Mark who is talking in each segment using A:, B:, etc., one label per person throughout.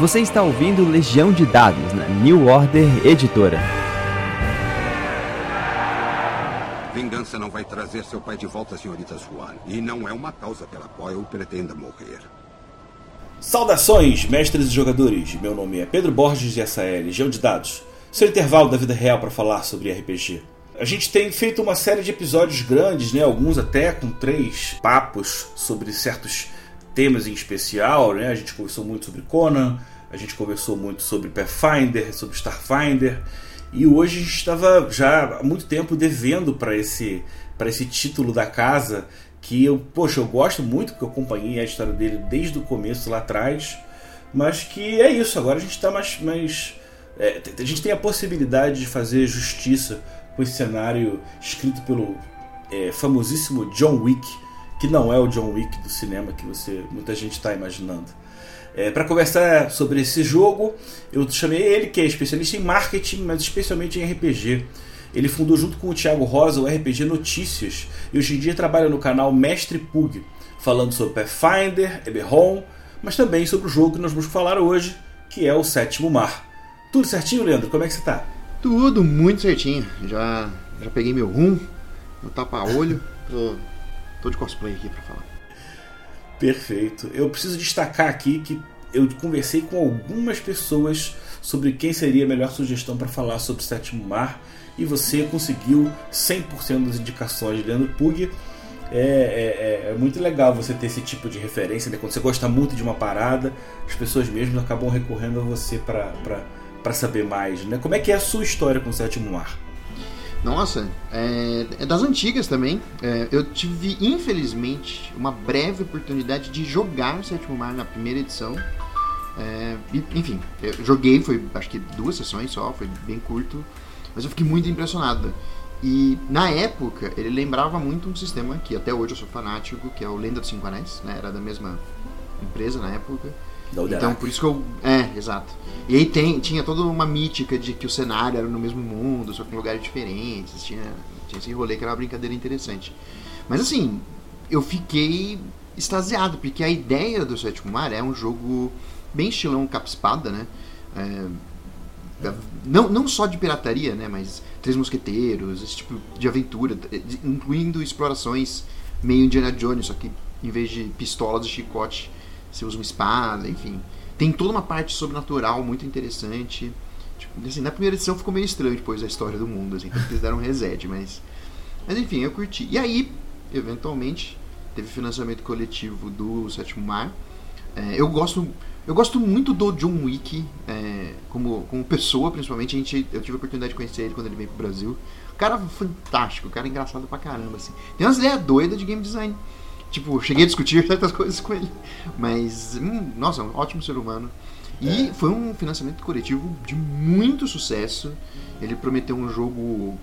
A: Você está ouvindo Legião de Dados na New Order Editora.
B: Vingança não vai trazer seu pai de volta, senhorita Swan. E não é uma causa pela qual eu pretenda morrer.
C: Saudações, mestres e jogadores! Meu nome é Pedro Borges e essa é Legião de Dados, seu intervalo da vida real para falar sobre RPG. A gente tem feito uma série de episódios grandes, né? alguns até com três papos sobre certos temas em especial. Né? A gente conversou muito sobre Conan, a gente conversou muito sobre Pathfinder, sobre Starfinder, e hoje a gente estava já há muito tempo devendo para esse, esse título da casa que eu, poxa, eu gosto muito, porque eu acompanhei a história dele desde o começo lá atrás, mas que é isso, agora a gente está mais. mais é, a gente tem a possibilidade de fazer justiça com esse cenário escrito pelo é, famosíssimo John Wick, que não é o John Wick do cinema que você muita gente está imaginando. É, para conversar sobre esse jogo, eu chamei ele, que é especialista em marketing, mas especialmente em RPG. Ele fundou junto com o Thiago Rosa o RPG Notícias e hoje em dia trabalha no canal Mestre Pug, falando sobre Pathfinder, Eberron, mas também sobre o jogo que nós vamos falar hoje, que é o Sétimo Mar. Tudo certinho, Leandro? Como é que você está?
D: Tudo muito certinho. Já, já peguei meu rum, meu tapa-olho. Tô, tô de cosplay aqui para falar.
C: Perfeito. Eu preciso destacar aqui que eu conversei com algumas pessoas sobre quem seria a melhor sugestão para falar sobre o Sétimo Mar e você conseguiu 100% das indicações. Leandro Pug, é, é, é, muito legal você ter esse tipo de referência. Né? Quando você gosta muito de uma parada, as pessoas mesmo acabam recorrendo a você para saber mais. Né? Como é que é a sua história com o Sétimo Mar?
D: Nossa, é, é das antigas também. É, eu tive, infelizmente, uma breve oportunidade de jogar Sétimo Mar na primeira edição. É, enfim, joguei, foi acho que duas sessões só, foi bem curto. Mas eu fiquei muito impressionado. E na época, ele lembrava muito um sistema que até hoje eu sou fanático, que é o Lenda dos Cinco Anéis, né? Era da mesma empresa na época. Então por isso que eu. É, exato. E aí tem, tinha toda uma mítica de que o cenário era no mesmo mundo, só que em lugares diferentes. Tinha, tinha esse rolê que era uma brincadeira interessante. Mas assim, eu fiquei extasiado, porque a ideia do Sétimo Mar é um jogo bem estilão capa-espada, né? É, não, não só de pirataria, né, mas Três Mosqueteiros, esse tipo de aventura, incluindo explorações meio Indiana Jones, só que em vez de pistolas e chicote, você usa uma espada, enfim. Tem toda uma parte sobrenatural muito interessante. Tipo, assim, na primeira edição ficou meio estranho depois a história do mundo, assim, eles deram um reset, mas. Mas enfim, eu curti. E aí, eventualmente, teve financiamento coletivo do Sétimo Mar. É, eu gosto eu gosto muito do John Wick, é, como, como pessoa, principalmente. A gente, eu tive a oportunidade de conhecer ele quando ele veio pro Brasil. O cara fantástico, o cara engraçado pra caramba, assim. Tem umas ideias doidas de game design. Tipo, cheguei a discutir certas coisas com ele. Mas, hum, nossa, um ótimo ser humano. E é. foi um financiamento coletivo de muito sucesso. Ele prometeu um jogo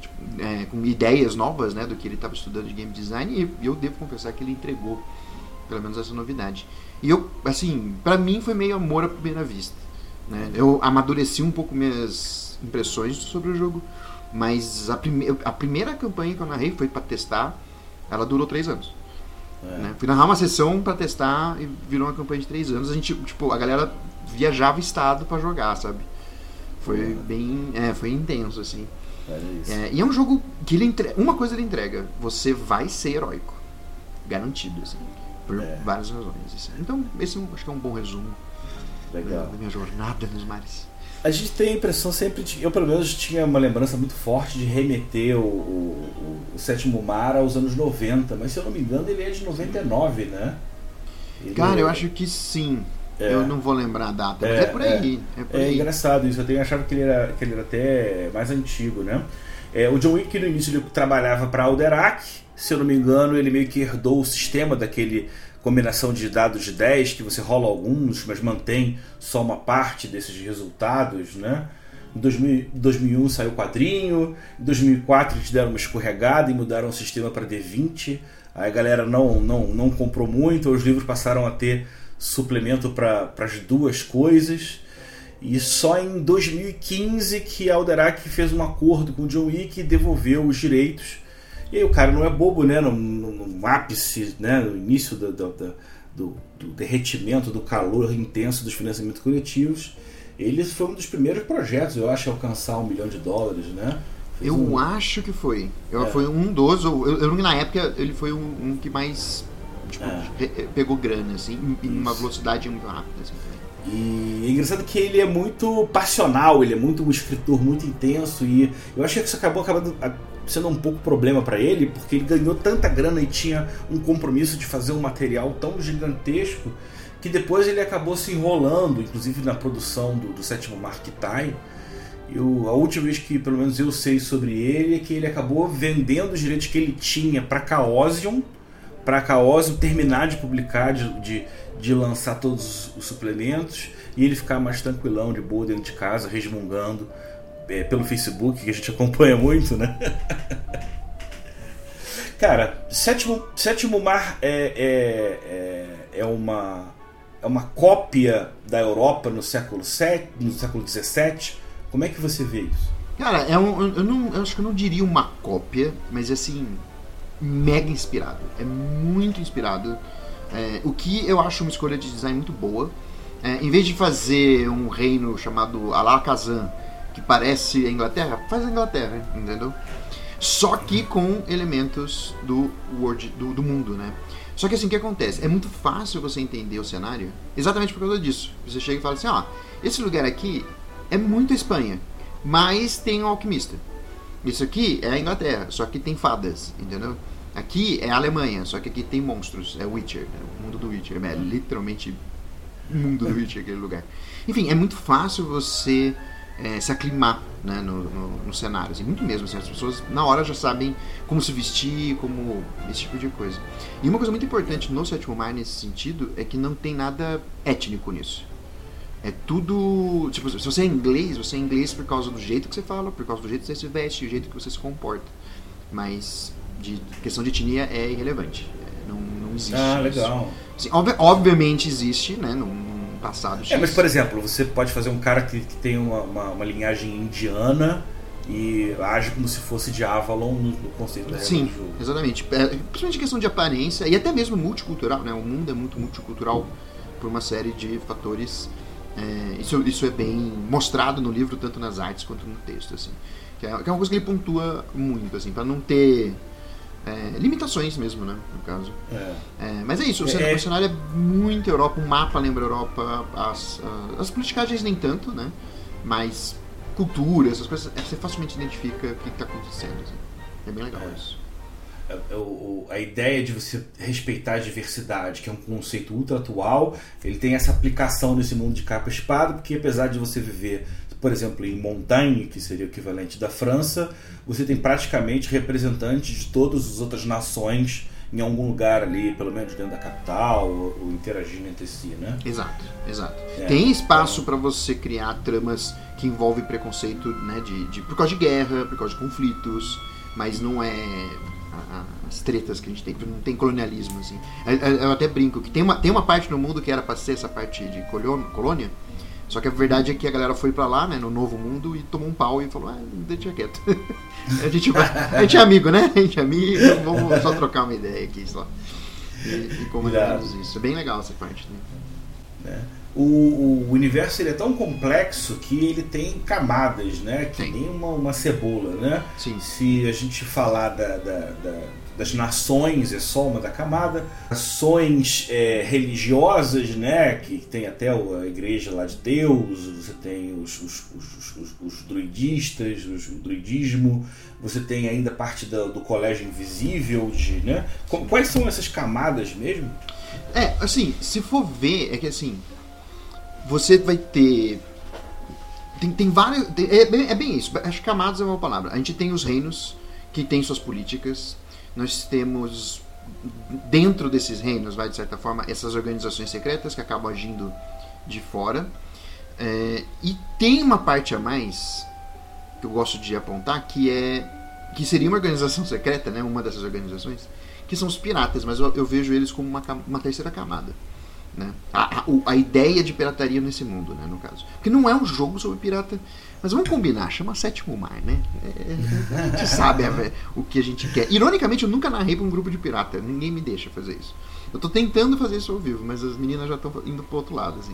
D: tipo, é, com ideias novas, né, do que ele estava estudando de game design. E eu devo confessar que ele entregou, pelo menos, essa novidade. E eu, assim, para mim foi meio amor à primeira vista. Né? Eu amadureci um pouco minhas impressões sobre o jogo, mas a, prime a primeira campanha que eu narrei foi para testar, ela durou três anos. É. Né? Fui narrar uma sessão para testar e virou uma campanha de três anos. A gente, tipo, a galera viajava estado para jogar, sabe? Foi é. bem, é, foi intenso assim. É, e é um jogo que ele entrega, uma coisa ele entrega, você vai ser heróico, garantido assim por é. várias razões. Então, esse acho que é um bom resumo da minha jornada nos mares.
C: A gente tem a impressão sempre de. Eu, pelo menos, tinha uma lembrança muito forte de remeter o, o, o Sétimo Mar aos anos 90, mas se eu não me engano, ele é de 99, né?
D: Ele Cara, eu acho que sim. É. Eu não vou lembrar a data, é, mas é por aí.
C: É,
D: é, por
C: é
D: aí.
C: engraçado isso. Eu tenho achado que ele era, que ele era até mais antigo, né? É, o John Wick no início ele trabalhava para Alderac, se eu não me engano, ele meio que herdou o sistema daquele combinação de dados de 10, que você rola alguns, mas mantém só uma parte desses resultados, né? Em 2000, 2001 saiu o quadrinho, em 2004 eles deram uma escorregada e mudaram o sistema para D20. Aí a galera não, não, não comprou muito, os livros passaram a ter suplemento para as duas coisas. E só em 2015 que Alderac fez um acordo com o John Wick e devolveu os direitos E aí o cara não é bobo, né? No, no, no ápice, né? no início do, do, do, do, derretimento, do calor intenso dos financiamentos coletivos, ele foi um dos primeiros projetos, eu acho, a alcançar um milhão de dólares, né?
D: Fez eu um... acho que foi. Eu, é. Foi um dos, eu, eu lembro que na época ele foi um, um que mais tipo, é. pegou grana, assim, em uma velocidade muito rápida. Assim,
C: e é engraçado que ele é muito passional, ele é muito um escritor muito intenso e eu achei que isso acabou acabando sendo um pouco problema para ele, porque ele ganhou tanta grana e tinha um compromisso de fazer um material tão gigantesco que depois ele acabou se enrolando, inclusive na produção do, do sétimo Mark Tai. Eu, a última vez que pelo menos eu sei sobre ele é que ele acabou vendendo os direitos que ele tinha para Chaosium, para Chaosium terminar de publicar, de, de, de, lançar todos os suplementos e ele ficar mais tranquilão, de boa dentro de casa, resmungando é, pelo Facebook, que a gente acompanha muito, né? Cara, Sétimo, Sétimo Mar é, é, é, é, uma, é uma cópia da Europa no século VII, no século XVII. Como é que você vê isso?
D: Cara, é um, eu, não, eu acho que eu não diria uma cópia, mas assim, mega inspirado. É muito inspirado. É, o que eu acho uma escolha de design muito boa. É, em vez de fazer um reino chamado Alakazam, que parece a Inglaterra, faz a Inglaterra, entendeu? Só que com elementos do world, do, do mundo, né? Só que assim, o que acontece? É muito fácil você entender o cenário exatamente por causa disso. Você chega e fala assim, ó, esse lugar aqui é muito Espanha, mas tem um alquimista. Isso aqui é a Inglaterra, só que tem fadas, entendeu? Aqui é a Alemanha, só que aqui tem monstros, é Witcher, né? o mundo do Witcher, é literalmente o mundo do Witcher aquele lugar. Enfim, é muito fácil você é, se aclimar né, no, no, no, cenário. Assim, muito mesmo. Assim, as pessoas na hora já sabem como se vestir, como esse tipo de coisa. E uma coisa muito importante no sétimo mar nesse sentido é que não tem nada étnico nisso. É tudo. Tipo, se você é inglês, você é inglês por causa do jeito que você fala, por causa do jeito que você se veste, do jeito que você se comporta. Mas de questão de etnia é irrelevante. Não, não existe.
C: Ah, legal.
D: Assim, ob obviamente existe, né? Não, passado.
C: É, mas por exemplo, você pode fazer um cara que, que tem uma, uma, uma, linhagem indiana e age como se fosse de Avalon no, no conceito da
D: Sim, do jogo. exatamente. É, principalmente questão de aparência e até mesmo multicultural, né? O mundo é muito multicultural por uma série de fatores. É, isso, isso é bem mostrado no livro, tanto nas artes quanto no texto, assim. Que é, que é uma coisa que ele pontua muito, assim, para não ter é, limitações mesmo, né? No caso. É. É, mas é isso, o cenário, é, o cenário é muito Europa, o mapa lembra Europa, as, as politicagens nem tanto, né? Mas cultura, essas coisas, é, você facilmente identifica o que está acontecendo. Assim. É bem legal isso.
C: A ideia de você respeitar a diversidade, que é um conceito ultra atual, ele tem essa aplicação nesse mundo de capa e espada, porque apesar de você viver por exemplo, em Montagne, que seria o equivalente da França, você tem praticamente representantes de todas as outras nações em algum lugar ali, pelo menos dentro da capital, ou, ou interagindo entre si, né?
D: Exato, exato. É, tem espaço então... para você criar tramas que envolvem preconceito, né, de, de, por causa de guerra, por causa de conflitos, mas não é as tretas que a gente tem, não tem colonialismo assim. Eu até brinco que tem uma, tem uma parte no mundo que era para ser essa parte de colônia, só que a verdade é que a galera foi para lá, né, no novo mundo, e tomou um pau e falou, ah, deixa quieto. a, gente vai, a gente é amigo, né? A gente é amigo, vamos só trocar uma ideia aqui só. E, e como isso. É bem legal essa parte.
C: Né? É. O, o, universo ele é tão complexo que ele tem camadas, né? Que tem. nem uma, uma cebola, né?
D: Sim.
C: Se a gente falar da, da, da das nações é só uma da camada, nações é, religiosas, né, que tem até a igreja lá de Deus, você tem os, os, os, os, os druidistas, o druidismo, você tem ainda parte do, do colégio invisível, de, né, quais são essas camadas mesmo?
D: É, assim, se for ver, é que assim, você vai ter tem, tem vários. Tem, é, bem, é bem isso. Acho que camadas é uma palavra. A gente tem os reinos que têm suas políticas, nós temos dentro desses reinos, vai de certa forma, essas organizações secretas que acabam agindo de fora. É, e tem uma parte a mais que eu gosto de apontar que é que seria uma organização secreta, né, uma dessas organizações, que são os piratas, mas eu, eu vejo eles como uma, uma terceira camada. Né? A, a, a, ideia de pirataria nesse mundo, né, no caso. Porque não é um jogo sobre pirata. Mas vamos combinar, chama Sétimo Mar, né? É, a gente sabe é, o que a gente quer. Ironicamente, eu nunca narrei para um grupo de pirata. Ninguém me deixa fazer isso. Eu estou tentando fazer isso ao vivo, mas as meninas já estão indo pro outro lado, assim.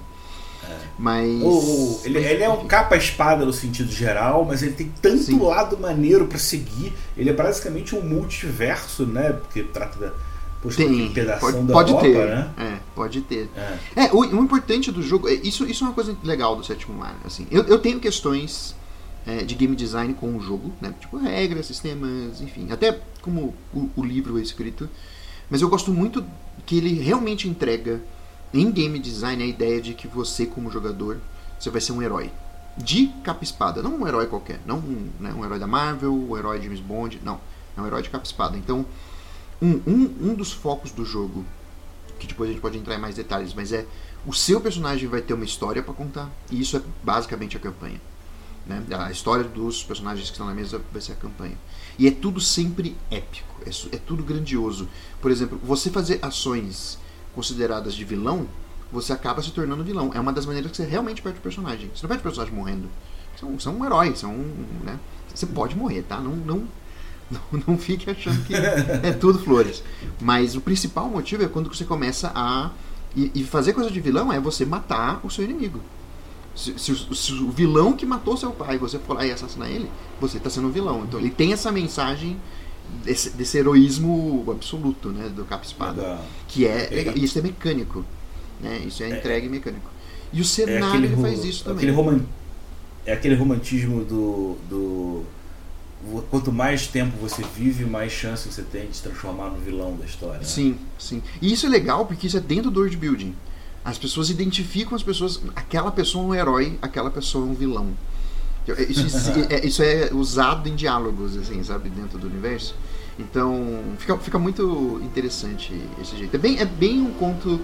D: É. Mas.
C: O, ele, ele, é um capa-espada no sentido geral, mas ele tem tanto Sim. lado maneiro para seguir. Ele é basicamente um multiverso, né? Porque trata da
D: tem, pode, da pode Europa, ter, né? É, pode ter. É, é o, o, importante do jogo, é, isso, isso é uma coisa legal do sétimo mar. Assim, eu, eu tenho questões é, de game design com o jogo, né? Tipo regras, sistemas, enfim, até como o, o, livro é escrito. Mas eu gosto muito que ele realmente entrega em game design a ideia de que você, como jogador, você vai ser um herói. De capa-espada, não um herói qualquer, não um, né, um herói da Marvel, um herói de James Bond, não. É um herói de capa-espada. Então, um, um, um dos focos do jogo, que depois a gente pode entrar em mais detalhes, mas é o seu personagem vai ter uma história para contar, e isso é basicamente a campanha. Né? A história dos personagens que estão na mesa vai ser a campanha. E é tudo sempre épico, é, é tudo grandioso. Por exemplo, você fazer ações consideradas de vilão, você acaba se tornando vilão. É uma das maneiras que você realmente perde o personagem. Você não perde o personagem morrendo. Você é um, herói, é um, né? você pode morrer, tá? Não, não não, não fique achando que é tudo flores. Mas o principal motivo é quando você começa a. E, e fazer coisa de vilão é você matar o seu inimigo. Se, se, se, o vilão que matou seu pai você for lá e assassinar ele, você está sendo um vilão. Então ele tem essa mensagem desse, desse heroísmo absoluto, né, do capa espada, que é, é, isso é mecânico, né? Isso é, é entregue mecânico. E o cenário é faz isso também.
C: Aquele roman, é aquele romantismo do, do quanto mais tempo você vive, mais chance você tem de se transformar no vilão da história. Né?
D: Sim, sim. E isso é legal porque isso é dentro do world building. As pessoas identificam as pessoas, aquela pessoa é um herói, aquela pessoa é um vilão. Isso, isso, é, isso é usado em diálogos, assim, sabe, dentro do universo. Então, fica, fica muito interessante esse jeito. É bem, é bem um conto,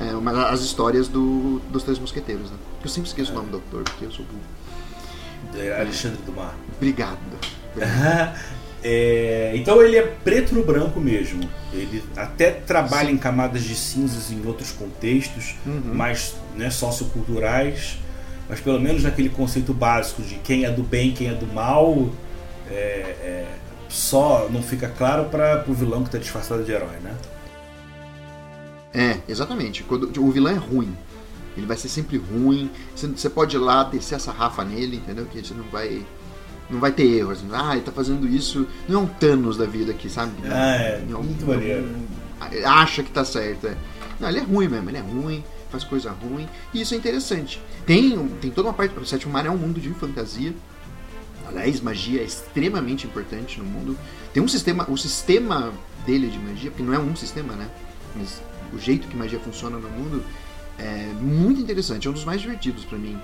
D: é, uma, as histórias do, dos Três Mosqueteiros, né? Eu sempre esqueço é. o nome do autor, porque eu sou burro.
C: É Alexandre Dumas.
D: Obrigado.
C: É, então ele é preto no branco mesmo. Ele até trabalha Sim. em camadas de cinzas em outros contextos, uhum. mais né, socioculturais, mas pelo menos naquele conceito básico de quem é do bem, quem é do mal, é, é, só não fica claro para o vilão que está disfarçado de herói, né?
D: É, exatamente. Quando, o vilão é ruim. Ele vai ser sempre ruim. Você, você pode ir lá descer essa rafa nele, entendeu? Que você não vai não vai ter erro. Assim, ah, ele tá fazendo isso. Não é um Thanos da vida aqui, sabe?
C: Ah, é. Não, muito não, maneiro.
D: acha que tá certo. É. Não, ele é ruim mesmo, ele é ruim, faz coisa ruim. E isso é interessante. Tem, tem toda uma parte. O Sétimo Mar é um mundo de fantasia. Aliás, magia é extremamente importante no mundo. Tem um sistema. O sistema dele de magia, porque não é um sistema, né? Mas o jeito que magia funciona no mundo é muito interessante. É um dos mais divertidos para mim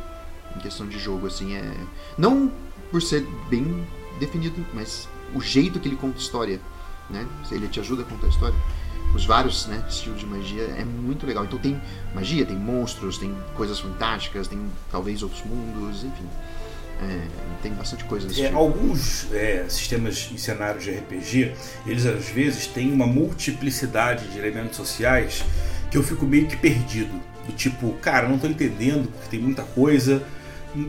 D: em questão de jogo, assim. É... Não por ser bem definido, mas o jeito que ele conta história, né? Ele te ajuda a contar a história. Os vários né, estilos de magia é muito legal. Então tem magia, tem monstros, tem coisas fantásticas, tem talvez outros mundos, enfim. É, tem bastante coisa desse
C: é,
D: tipo.
C: Alguns é, sistemas e cenários de RPG, eles às vezes têm uma multiplicidade de elementos sociais que eu fico meio que perdido. Do tipo, cara, não estou entendendo porque tem muita coisa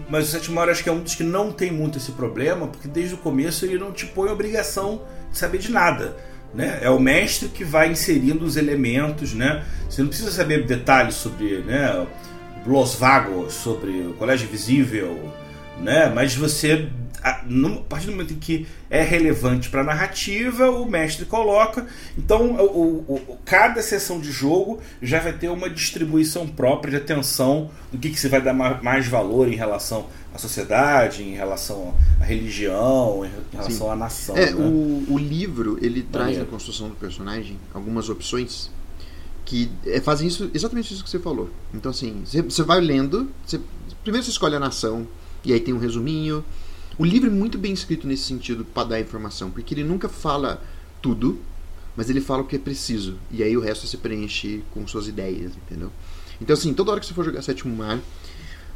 C: mas o Sétimo Mar acho que é um dos que não tem muito esse problema, porque desde o começo ele não te põe obrigação de saber de nada. Né? É o mestre que vai inserindo os elementos, né? Você não precisa saber detalhes sobre né, Los Vagos, sobre o Colégio Visível, né? Mas você a, no, a partir do momento em que é relevante para a narrativa, o mestre coloca. Então, o, o, o, cada sessão de jogo já vai ter uma distribuição própria de atenção do que, que você vai dar mais valor em relação à sociedade, em relação à religião, em relação Sim. à nação.
D: É, né? o, o livro ele traz na construção do personagem algumas opções que é, fazem isso exatamente isso que você falou. Então, assim, você, você vai lendo, você, primeiro você escolhe a nação, e aí tem um resuminho o livro é muito bem escrito nesse sentido para dar informação, porque ele nunca fala tudo, mas ele fala o que é preciso. E aí o resto se preenche com suas ideias, entendeu? Então, assim, toda hora que você for jogar Sétimo Mar,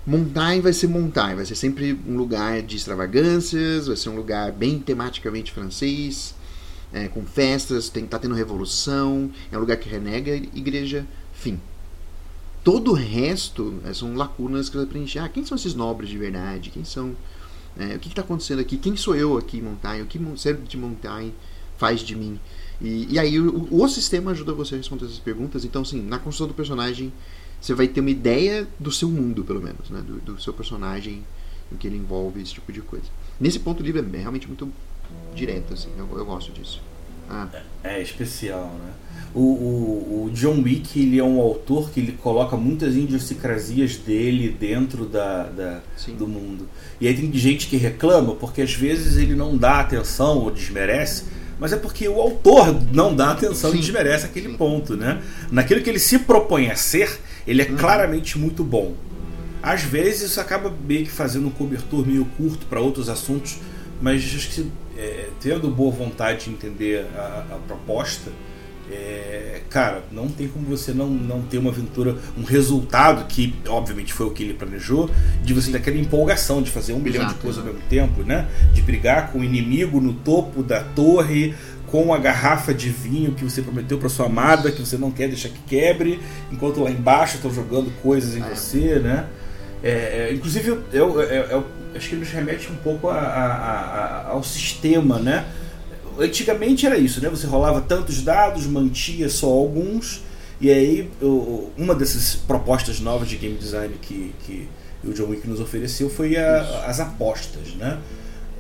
D: Montagne vai ser Montagne, vai ser sempre um lugar de extravagâncias, vai ser um lugar bem tematicamente francês, é, com festas, tem, tá tendo revolução, é um lugar que renega igreja, fim. todo o resto é, são lacunas que vai preencher. Ah, quem são esses nobres de verdade? Quem são. É, o que está acontecendo aqui? Quem sou eu aqui, Montaigne? O que ser de Montaigne faz de mim? E, e aí o, o, sistema ajuda você a responder essas perguntas. Então, assim, na construção do personagem, você vai ter uma ideia do seu mundo, pelo menos, né? do, do seu personagem em que ele envolve esse tipo de coisa. Nesse ponto, o livro é realmente muito direto, assim, eu, eu gosto disso.
C: É, é, especial, né? O, o, o, John Wick ele é um autor que ele coloca muitas idiosincrasias dele dentro da, da do mundo. E aí tem gente que reclama porque às vezes ele não dá atenção ou desmerece, mas é porque o autor não dá atenção Sim. e desmerece aquele Sim. ponto, né? Naquilo que ele se propõe a ser, ele é uhum. claramente muito bom. Às vezes isso acaba meio que fazendo um cobertor meio curto para outros assuntos, mas acho que é, tendo boa vontade de entender a, a proposta, é, cara, não tem como você não, não ter uma aventura, um resultado que, obviamente, foi o que ele planejou, de você ter aquela empolgação de fazer um Exato. bilhão de coisas ao mesmo tempo, né? De brigar com o inimigo no topo da torre, com a garrafa de vinho que você prometeu para sua amada, que você não quer deixar que quebre, enquanto lá embaixo estão jogando coisas em é. você, né? É, é inclusive, eu, eu, acho que nos remete um pouco a, a, a, ao sistema, né? Antigamente era isso, né? Você rolava tantos dados, mantia só alguns, e aí uma dessas propostas novas de game design que, que o John Wick nos ofereceu foi as apostas, né?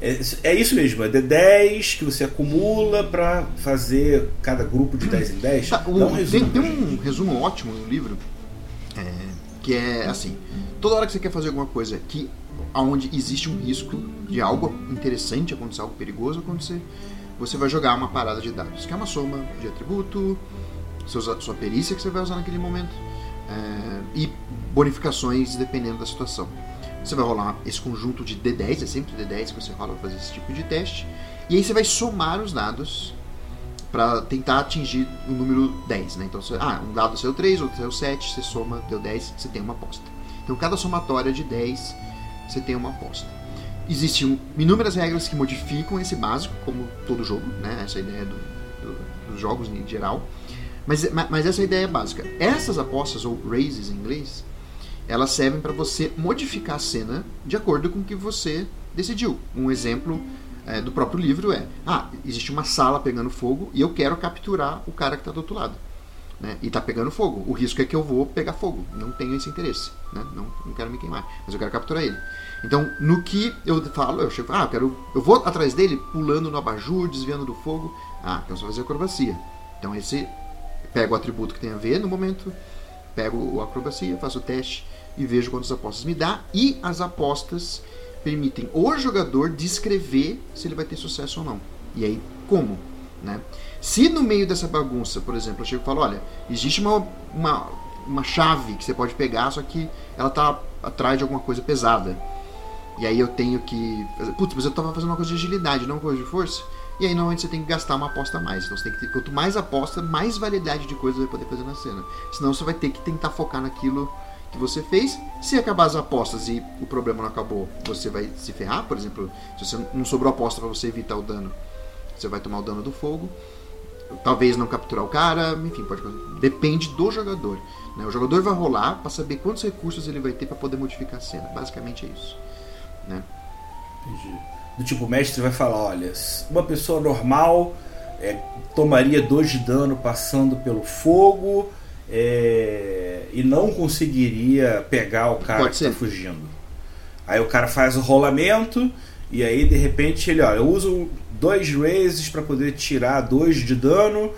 C: É, é, isso mesmo, é D10 que você acumula para fazer cada grupo de 10 em 10.
D: Tá, um resumo, tem, tem um resumo ótimo no livro, é, que é assim: toda hora que você quer fazer alguma coisa que aonde existe um risco de algo interessante acontecer, algo perigoso acontecer, você vai jogar uma parada de dados, que é uma soma de atributo, sua perícia que você vai usar naquele momento é, e bonificações dependendo da situação. Você vai rolar esse conjunto de D10, é sempre D10 que você rola para fazer esse tipo de teste, e aí você vai somar os dados para tentar atingir o número 10. Né? Então, você, ah, um dado saiu 3, outro saiu 7, você soma, deu 10, você tem uma aposta. Então, cada somatória de 10, você tem uma aposta. Existem inúmeras regras que modificam esse básico, como todo jogo, né? essa ideia do, do, dos jogos em geral. Mas, mas essa é ideia básica. Essas apostas, ou raises em inglês, elas servem para você modificar a cena de acordo com o que você decidiu. Um exemplo é, do próprio livro é: ah, existe uma sala pegando fogo e eu quero capturar o cara que está do outro lado. Né? E está pegando fogo. O risco é que eu vou pegar fogo. Não tenho esse interesse. Né? Não, não quero me queimar. Mas eu quero capturar ele. Então, no que eu falo, eu chego, ah, eu, quero, eu vou atrás dele pulando no abajur, desviando do fogo. Ah, então vai fazer acrobacia. Então, esse pego o atributo que tem a ver no momento, pego o acrobacia, faço o teste e vejo quantas apostas me dá. E as apostas permitem o jogador descrever se ele vai ter sucesso ou não. E aí, como? Né? Se no meio dessa bagunça, por exemplo, eu chego e falo, olha, existe uma, uma, uma chave que você pode pegar, só que ela está atrás de alguma coisa pesada. E aí eu tenho que. Putz, mas eu estava fazendo uma coisa de agilidade, não uma coisa de força. E aí normalmente você tem que gastar uma aposta a mais. Então você tem que ter, quanto mais aposta, mais variedade de coisas você vai poder fazer na cena. Senão você vai ter que tentar focar naquilo que você fez. Se acabar as apostas e o problema não acabou, você vai se ferrar. Por exemplo, se você não sobrou aposta para você evitar o dano, você vai tomar o dano do fogo. Talvez não capturar o cara, enfim, pode depende do jogador. Né? O jogador vai rolar para saber quantos recursos ele vai ter para poder modificar a cena. Basicamente é isso. Né?
C: Entendi. Do tipo, o mestre vai falar: olha, uma pessoa normal é, tomaria dois de dano passando pelo fogo é, e não conseguiria pegar o cara Pode que está fugindo. Aí o cara faz o rolamento e aí de repente ele, ó, eu uso dois raises para poder tirar dois de dano.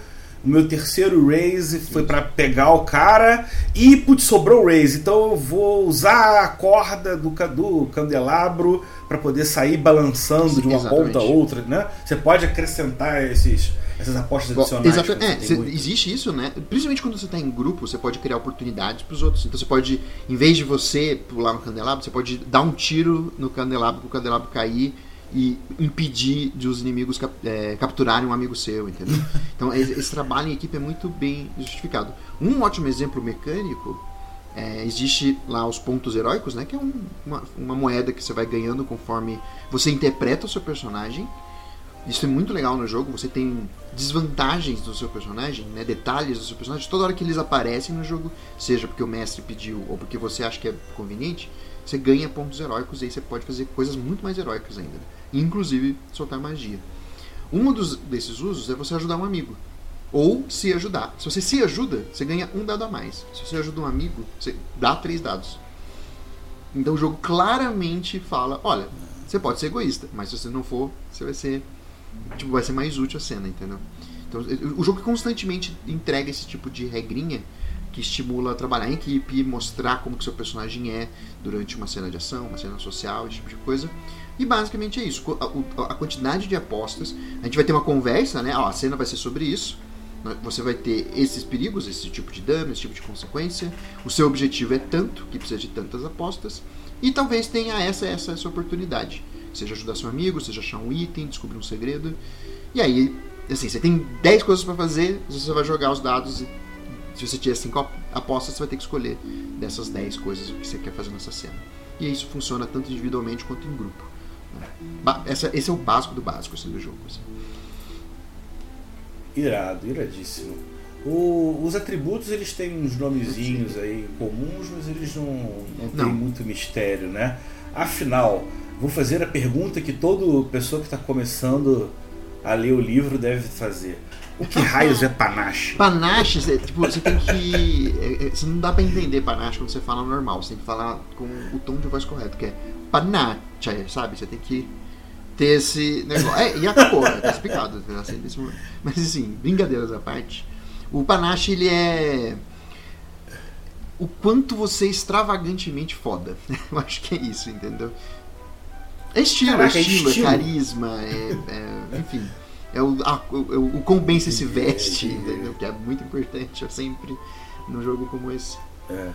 C: O meu terceiro raise foi para pegar o cara e putz, sobrou o raise. Então eu vou usar a corda do, do candelabro para poder sair balançando de uma Exatamente. ponta a outra, né? Você pode acrescentar esses essas apostas adicionais.
D: Exatamente. É, existe isso, né? Principalmente quando você está em grupo, você pode criar oportunidades para os outros. Então você pode, em vez de você pular no candelabro, você pode dar um tiro no candelabro para o candelabro cair e impedir de os inimigos cap é, capturarem um amigo seu, entendeu? Então esse trabalho em equipe é muito bem justificado. Um ótimo exemplo mecânico é, existe lá os pontos heróicos, né? Que é um, uma, uma moeda que você vai ganhando conforme você interpreta o seu personagem Isso é muito legal no jogo. Você tem desvantagens do seu personagem, né? detalhes do seu personagem. Toda hora que eles aparecem no jogo, seja porque o mestre pediu ou porque você acha que é conveniente, você ganha pontos heróicos e aí você pode fazer coisas muito mais heróicas ainda. Inclusive soltar magia. Um dos, desses usos é você ajudar um amigo. Ou se ajudar. Se você se ajuda, você ganha um dado a mais. Se você ajuda um amigo, você dá três dados. Então o jogo claramente fala: olha, você pode ser egoísta, mas se você não for, você vai ser. Tipo, vai ser mais útil a cena, entendeu? Então, o jogo constantemente entrega esse tipo de regrinha que estimula a trabalhar em equipe, mostrar como que seu personagem é durante uma cena de ação, uma cena social, esse tipo de coisa. E basicamente é isso. A, a quantidade de apostas. A gente vai ter uma conversa, né? Ó, a cena vai ser sobre isso. Você vai ter esses perigos, esse tipo de dano, esse tipo de consequência. O seu objetivo é tanto, que precisa de tantas apostas. E talvez tenha essa, essa, essa oportunidade. Seja ajudar seu amigo, seja achar um item, descobrir um segredo. E aí, assim, você tem 10 coisas para fazer, você vai jogar os dados e se você tiver 5 apostas, você vai ter que escolher dessas 10 coisas o que você quer fazer nessa cena. E isso funciona tanto individualmente quanto em grupo. Essa, esse é o básico do básico assim, do jogo. Assim.
C: Irado, iradíssimo. O, os atributos eles têm uns nomezinhos aí comuns, mas eles não, não, não. têm muito mistério, né? Afinal, vou fazer a pergunta que toda pessoa que está começando a ler o livro deve fazer. O que raios é panache?
D: Panache, você, tipo, você tem que. É, é, você não dá pra entender panache quando você fala normal. Você tem que falar com o tom de voz correto, que é panache, sabe? Você tem que ter esse negócio. É, e acabou, é, tá explicado. Assim, Mas assim, brincadeiras à parte. O panache, ele é. O quanto você é extravagantemente foda. Eu acho que é isso, entendeu? É estilo, Caraca, é, estilo, é, estilo. é carisma, é, é enfim é o, a, o, o quão bem você se veste, entendeu? Que é muito importante sempre num jogo como esse.
C: É.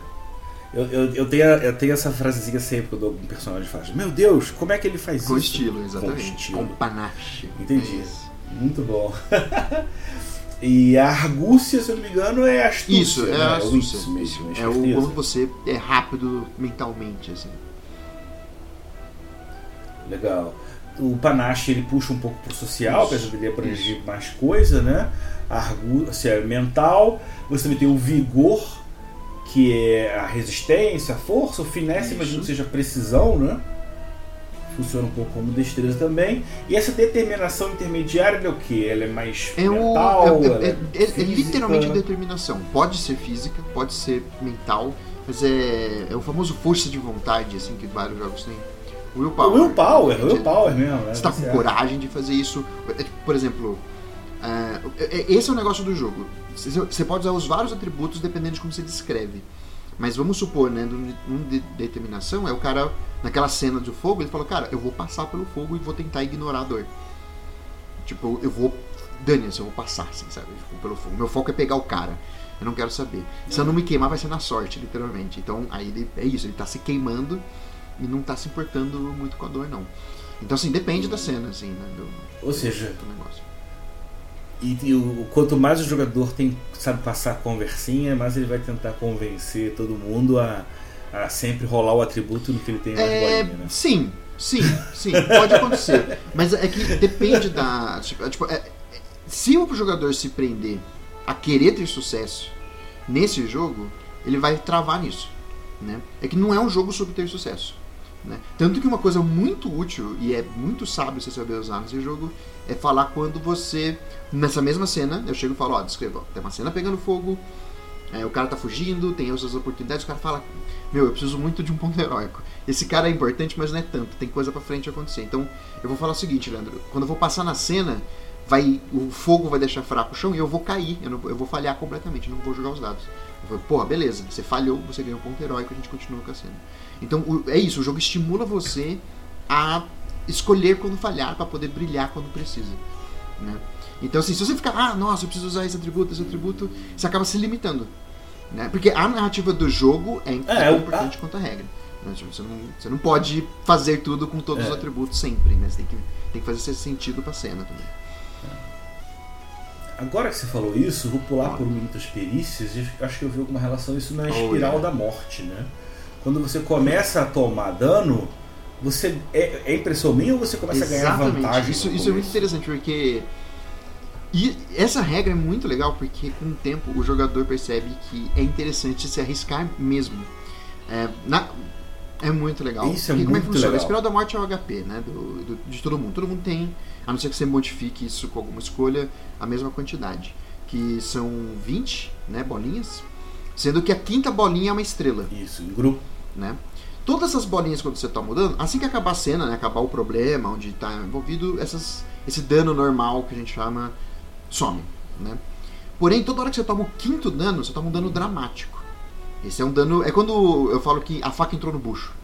C: Eu, eu, eu, tenho, eu tenho essa frasezinha sempre quando algum personagem faz. Meu Deus, como é que ele faz
D: Com
C: isso?
D: Estilo, exatamente. Com estilo, Com panache.
C: Entendi. É Muito bom. e a argúcia, se eu não me engano, é astúcia.
D: Isso, é, né? a astúcia. É, mesmo, é o como você é rápido mentalmente, assim.
C: Legal o panache ele puxa um pouco pro social, apesar dele abranger mais coisa, né? A argúcia é mental, você também tem o vigor, que é a resistência, a força, o finesse, imagino que seja precisão, né? Funciona um pouco como destreza também. E essa determinação intermediária é o que? Ela é mais é mental?
D: O, é, é, é, é, literalmente a determinação. Pode ser física, pode ser mental, mas é, é o famoso força de vontade, assim, que vários jogos têm.
C: Willpower. Willpower, Willpower mesmo.
D: Né? Você tá com coragem de fazer isso. É, tipo, por exemplo, uh, esse é o negócio do jogo. Você pode usar os vários atributos dependendo de como você descreve. Mas vamos supor, né, um de determinação é o cara, naquela cena do fogo, ele falou, cara, eu vou passar pelo fogo e vou tentar ignorar a dor. Tipo, eu vou. Dane-se, eu vou passar, assim, sabe? Tipo, pelo fogo. Meu foco é pegar o cara. Eu não quero saber. Se eu não me queimar, vai ser na sorte, literalmente. Então, aí ele, é isso, ele tá se queimando e não tá se importando muito com a dor, não. Então, assim, depende da cena, assim, né? Do,
C: Ou seja, do negócio. E, e o, quanto mais o jogador tem, sabe passar conversinha, mais ele vai tentar convencer todo mundo a, a sempre rolar o atributo no que ele tem na
D: é, bolinha, né? Sim, sim, sim, pode acontecer. Mas é que depende da. Tipo, tipo é, se o jogador se prender a querer ter sucesso nesse jogo, ele vai travar nisso. Né? É que não é um jogo sobre ter sucesso. Né? Tanto que uma coisa muito útil e é muito sábio você saber usar nesse jogo é falar quando você, nessa mesma cena, eu chego e falo: Ó, descreva, tem uma cena pegando fogo, é, o cara tá fugindo, tem essas oportunidades, o cara fala: Meu, eu preciso muito de um ponto heróico. Esse cara é importante, mas não é tanto, tem coisa pra frente acontecer. Então eu vou falar o seguinte, Leandro: quando eu vou passar na cena, vai o fogo vai deixar fraco o chão e eu vou cair, eu, não, eu vou falhar completamente, não vou jogar os dados. Eu vou, Porra, beleza, você falhou, você ganhou um ponto heróico, a gente continua com a cena. Então o, é isso, o jogo estimula você a escolher quando falhar para poder brilhar quando precisa. Né? Então assim, se você ficar, ah, nossa, eu preciso usar esse atributo, esse atributo, você acaba se limitando. Né? Porque a narrativa do jogo é, é tão é, importante quanto a regra. Né? Tipo, você, não, você não pode fazer tudo com todos é. os atributos sempre, né? Você tem que, tem que fazer esse sentido pra cena também.
C: Agora que você falou isso, vou pular por muitas perícias. Acho que eu vi alguma relação isso na espiral oh, yeah. da morte, né? Quando você começa a tomar dano, você é, é impressão minha ou você começa
D: Exatamente.
C: a ganhar vantagem?
D: Isso, isso é muito interessante porque. E essa regra é muito legal porque com o tempo o jogador percebe que é interessante se arriscar mesmo. É, na- é muito legal.
C: Isso é
D: Porque como é
C: muito
D: que funciona?
C: legal.
D: A espiral da morte é o HP, né? do- do- de todo mundo. Todo mundo tem, a não ser que você modifique isso com alguma escolha, a mesma quantidade. Que são 20 né, bolinhas. Sendo que a quinta bolinha é uma estrela
C: Isso, em grupo.
D: né? Todas essas bolinhas quando você tá mudando, assim que acabar a cena, né, acabar o problema, onde tá envolvido, essas, esse dano normal que a gente chama some, né? Porém, toda hora que você toma o quinto dano, você toma um dano dramático. Esse é um dano, é quando eu falo que a faca entrou no bucho.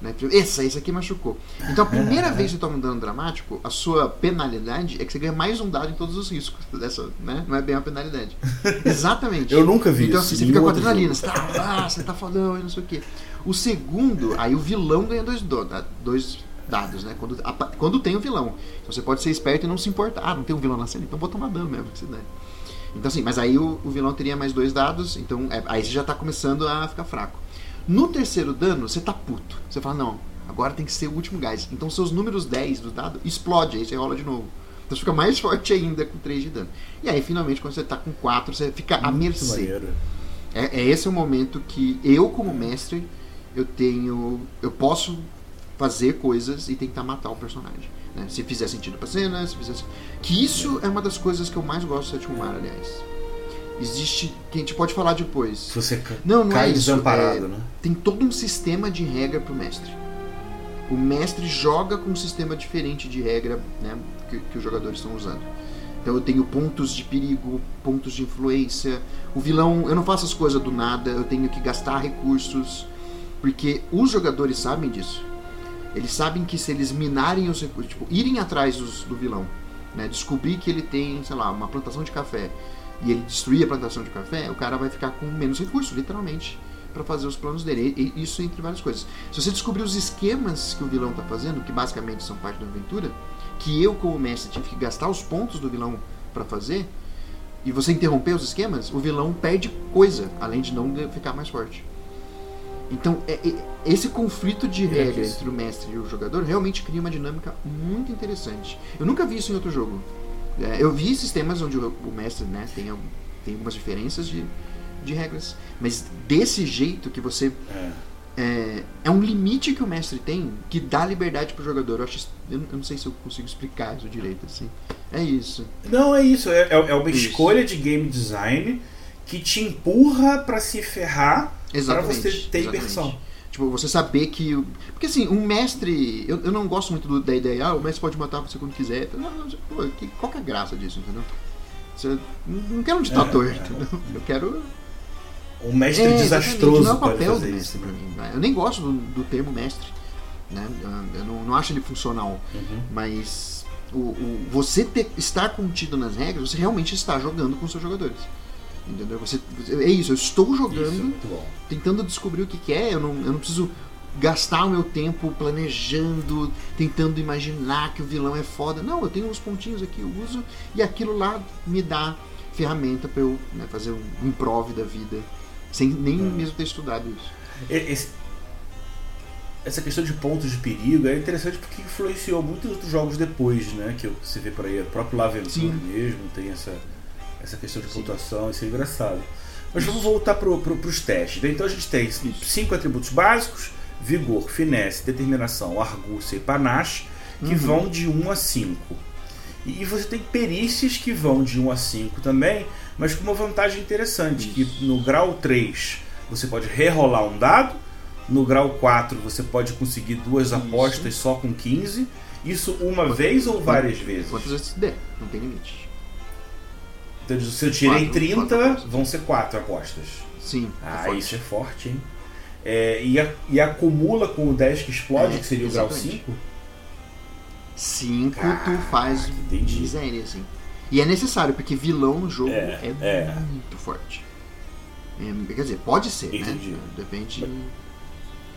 D: Né? Essa, esse aqui machucou. Então, a primeira vez que você toma um dano dramático, a sua penalidade é que você ganha mais um dado em todos os riscos dessa, né? Não é bem uma penalidade. Exatamente.
C: Eu nunca vi
D: Então,
C: isso.
D: assim, você fica com adrenalina, você tá, ah, você tá fodão e não sei o quê. O segundo, aí o vilão ganha dois, do- dois dados, né? Quando, a- quando tem o vilão. Então você pode ser esperto e não se importar. Ah, não tem um vilão na cena, então vou tomar dano mesmo, que se dane. Então assim, mas aí o, o vilão teria mais dois dados, então é, aí você já tá começando a ficar fraco. No terceiro dano, você tá puto. Você fala, não, agora tem que ser o último gás. Então seus números 10 do dado explode, aí você rola de novo. Então você fica mais forte ainda com 3 de dano. E aí, finalmente, quando você tá com 4, você fica à
C: Muito
D: mercê. É, é esse o momento que eu, como mestre, eu tenho. Eu posso fazer coisas e tentar matar o personagem. né? Se fizer sentido pra cena, se fizer. Que isso é uma das coisas que eu mais gosto do Sétimo Mar, aliás. Existe. Que a gente pode falar depois.
C: Se você
D: Não, não
C: cai
D: é
C: desamparado,
D: é-
C: né?
D: Tem todo um sistema de regra pro mestre. O mestre joga com um sistema diferente de regra né, que, que os jogadores estão usando. Então eu tenho pontos de perigo, pontos de influência. O vilão, eu não faço as coisas do nada, eu tenho que gastar recursos. Porque os jogadores sabem disso. Eles sabem que se eles minarem os recursos, tipo, irem atrás dos- do vilão, né, descobrir que ele tem, sei lá, uma plantação de café, e ele destruir a plantação de café, o cara vai ficar com menos recursos, literalmente, para fazer os planos dele. E, isso entre várias coisas. Se você descobrir os esquemas que o vilão tá fazendo, que basicamente são parte da aventura, que eu como mestre tive que gastar os pontos do vilão para fazer, e você interromper os esquemas, o vilão perde coisa, além de não ficar mais forte. Então, é- é- esse conflito de regra
C: Iraquíssimo.
D: entre o mestre e o jogador realmente cria uma dinâmica muito interessante. Eu nunca vi isso em outro jogo. É, eu vi sistemas onde o, o mestre né, tem, tem algumas diferenças de, de regras, mas desse jeito que você.
C: É.
D: É, é um limite que o mestre tem que dá liberdade pro jogador. Eu, acho, eu, não sei se eu consigo explicar isso direito assim. É isso.
C: Não, é isso. É, é- é uma
D: Isso.
C: escolha de game design que te empurra pra se ferrar
D: Exatamente.
C: você ter imersão.
D: Tipo, você saber que. Porque assim, um mestre. Eu, eu não gosto muito do- da ideia, ah, o mestre pode matar você quando quiser. Não, não, pô, que- qual que é a graça disso, entendeu? Você, não quero um ditador,
C: É, é.
D: entendeu? Eu quero.
C: Um mestre
D: É,
C: desastroso
D: não é o papel do
C: isso.
D: mestre pra mim. né? Eu nem gosto do, do termo mestre. Né? Eu não, não acho ele funcional.
C: Uhum.
D: Mas o, o- você ter, estar contido nas regras, você realmente está jogando com seus jogadores. Entendeu? Você, é isso, eu estou
C: Isso,
D: jogando
C: muito bom.
D: tentando descobrir o que, que é. Eu não, eu não preciso gastar o meu tempo planejando, tentando imaginar que o vilão é foda. Não, eu tenho uns pontinhos aqui, eu uso e aquilo lá me dá ferramenta para eu né, fazer um improv da vida, sem nem
C: Hum.
D: mesmo ter estudado isso.
C: Esse- essa questão de pontos de perigo é interessante porque influenciou muitos outros jogos depois, né? Que você vê por aí, o próprio Laventure
D: Sim.
C: mesmo tem essa, essa questão de
D: Sim.
C: pontuação, isso é engraçado. Mas vamos voltar para pro, os testes. né? Então a gente tem cinco atributos básicos: vigor, finesse, determinação, argúcia e panache, que
D: Uhum.
C: vão de 1 a 5. E você tem perícias que vão de 1 a 5 também, mas com uma vantagem interessante, que no grau 3 você pode rerolar um dado, no grau 4 você pode conseguir duas
D: Isso.
C: apostas só com 15. Isso uma vez ou várias vezes?
D: Quantas vezes der, não tem limite.
C: Então, se eu tirei
D: Quatro,
C: 30,
D: quatro
C: vão ser 4 apostas.
D: Sim. é
C: Ah,
D: forte.
C: isso é forte, hein? É, e, a- e acumula com o 10 que explode,
D: É,
C: que seria o grau
D: exatamente.
C: 5.
D: 5
C: Caraca,
D: tu faz
C: entendi.
D: miséria, assim. E é necessário, porque vilão no jogo
C: É,
D: é,
C: é.
D: muito forte. É, quer dizer, pode ser,
C: Entendi.
D: né? Depende.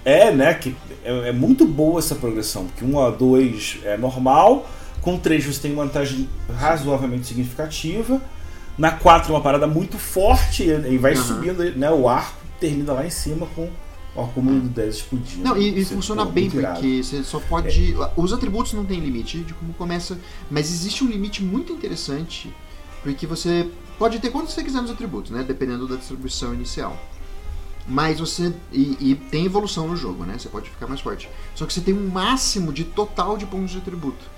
C: É, né? Que é, é muito boa essa progressão, porque 1 a 2 é normal, com 3 você tem uma vantagem razoavelmente significativa, na 4 é uma parada muito forte e vai
D: Aham.
C: subindo, né? O arco termina lá em cima com o comum do 10 explodindo.
D: Não, e, e funciona bem, porque você só pode. Os atributos não tem limite de como começa, mas existe um limite muito interessante, porque você pode ter quantos você quiser nos atributos, né? Dependendo da distribuição inicial. Mas você. E, e tem evolução no jogo, né? Você pode ficar mais forte. Só que você tem um máximo de total de pontos de atributo.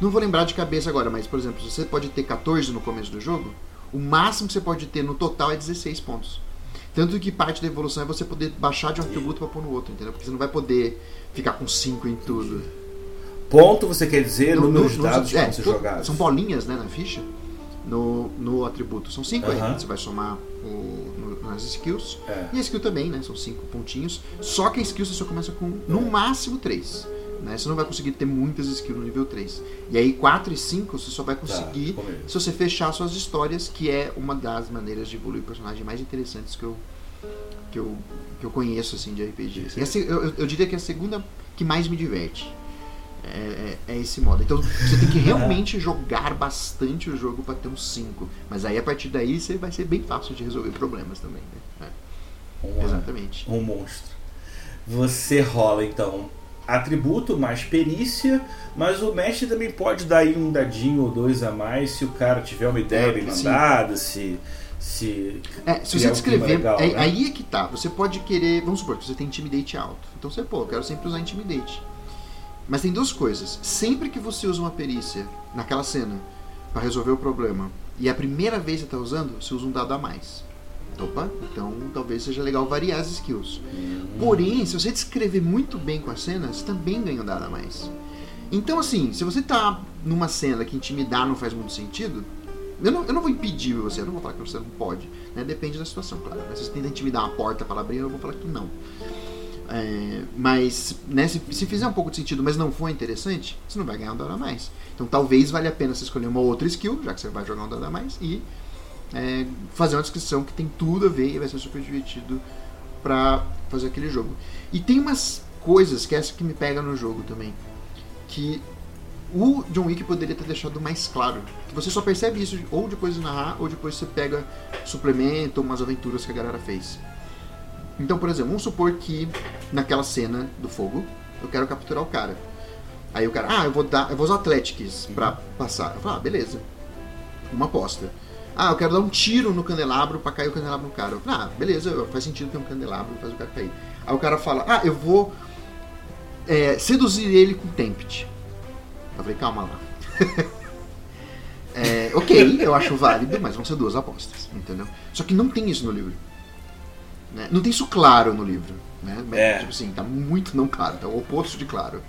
D: Não vou lembrar de cabeça agora, mas por exemplo, você pode ter 14 no começo do jogo, o máximo que você pode ter no total é 16 pontos. Tanto que parte da evolução é você poder baixar de um atributo pra pôr no outro, entendeu? Porque você não vai poder ficar com 5 em tudo.
C: Ponto você quer dizer
D: No-
C: números de dados
D: é,
C: que vão jogados.
D: São bolinhas, né, na ficha. No, no atributo. São 5 aí.
C: Aham.
D: Você vai somar o- no- nas skills.
C: É.
D: E a skill também, né? São 5 pontinhos. Só que a skill você só começa com no máximo 3. Né? Você não vai conseguir ter muitas skills no nível 3. E aí 4 e 5 você só vai conseguir
C: Tá,
D: se você fechar suas histórias, que é uma das maneiras de evoluir o personagem mais interessantes que eu, que eu, que eu conheço assim, de RPG. eu, eu- diria que é a segunda que mais me diverte. É, é- é esse modo. Então você tem que realmente jogar bastante o jogo para ter um 5. Mas aí a partir daí você vai ser bem fácil de resolver problemas também. Né?
C: Um,
D: É, exatamente.
C: um monstro. Você rola então atributo mais perícia, mas o mestre também pode dar aí um dadinho ou dois a mais se o cara tiver uma ideia bem mandada, se. se
D: É, se você descrever,
C: legal,
D: aí,
C: né?
D: aí é que tá. Você pode querer, vamos supor que você tem intimidate alto. Então você, pô, eu quero sempre usar intimidate. Mas tem duas coisas. Sempre que você usa uma perícia naquela cena para resolver o problema e é a primeira vez que você tá usando, você usa um dado a mais. Opa, então talvez seja legal variar as skills. Porém, se você descrever muito bem com a cena, você também ganha um dado a mais. Então, assim, se você tá numa cena que intimidar não faz muito sentido, eu não, eu não vou impedir você, eu não vou falar que você não pode. Né? Depende da situação, claro. Mas se você tenta intimidar uma porta para abrir, eu vou falar que não. É, mas né, se, se fizer um pouco de sentido, mas não for interessante, você não vai ganhar um dado a mais. Então talvez valha a pena você escolher uma outra skill, já que você vai jogar um dado a mais, e é, fazer uma descrição que tem tudo a ver e vai ser super divertido pra fazer aquele jogo. E tem umas coisas que é essa que me pega no jogo também, que o John Wick poderia ter deixado mais claro. Que você só percebe isso ou depois de narrar, ou depois você pega suplemento, umas aventuras que a galera fez. Então, por exemplo, vamos supor que naquela cena do fogo, eu quero capturar o cara. Aí o cara, ah, eu vou dar, eu vou usar Athletics pra passar. Eu falo, ah, beleza. Uma aposta. Ah, eu quero dar um tiro no candelabro pra cair o candelabro no cara. Eu ah, beleza, faz sentido ter um candelabro, faz o cara cair. Aí o cara fala, ah, eu vou é, seduzir ele com Tempt. Eu falei, calma lá. É, ok, eu acho válido, mas vão ser duas apostas, entendeu? Só que não tem isso no livro. né? Não tem isso claro no livro. Né? Mas,
C: É.
D: Tipo assim, tá muito não claro, tá o oposto de claro.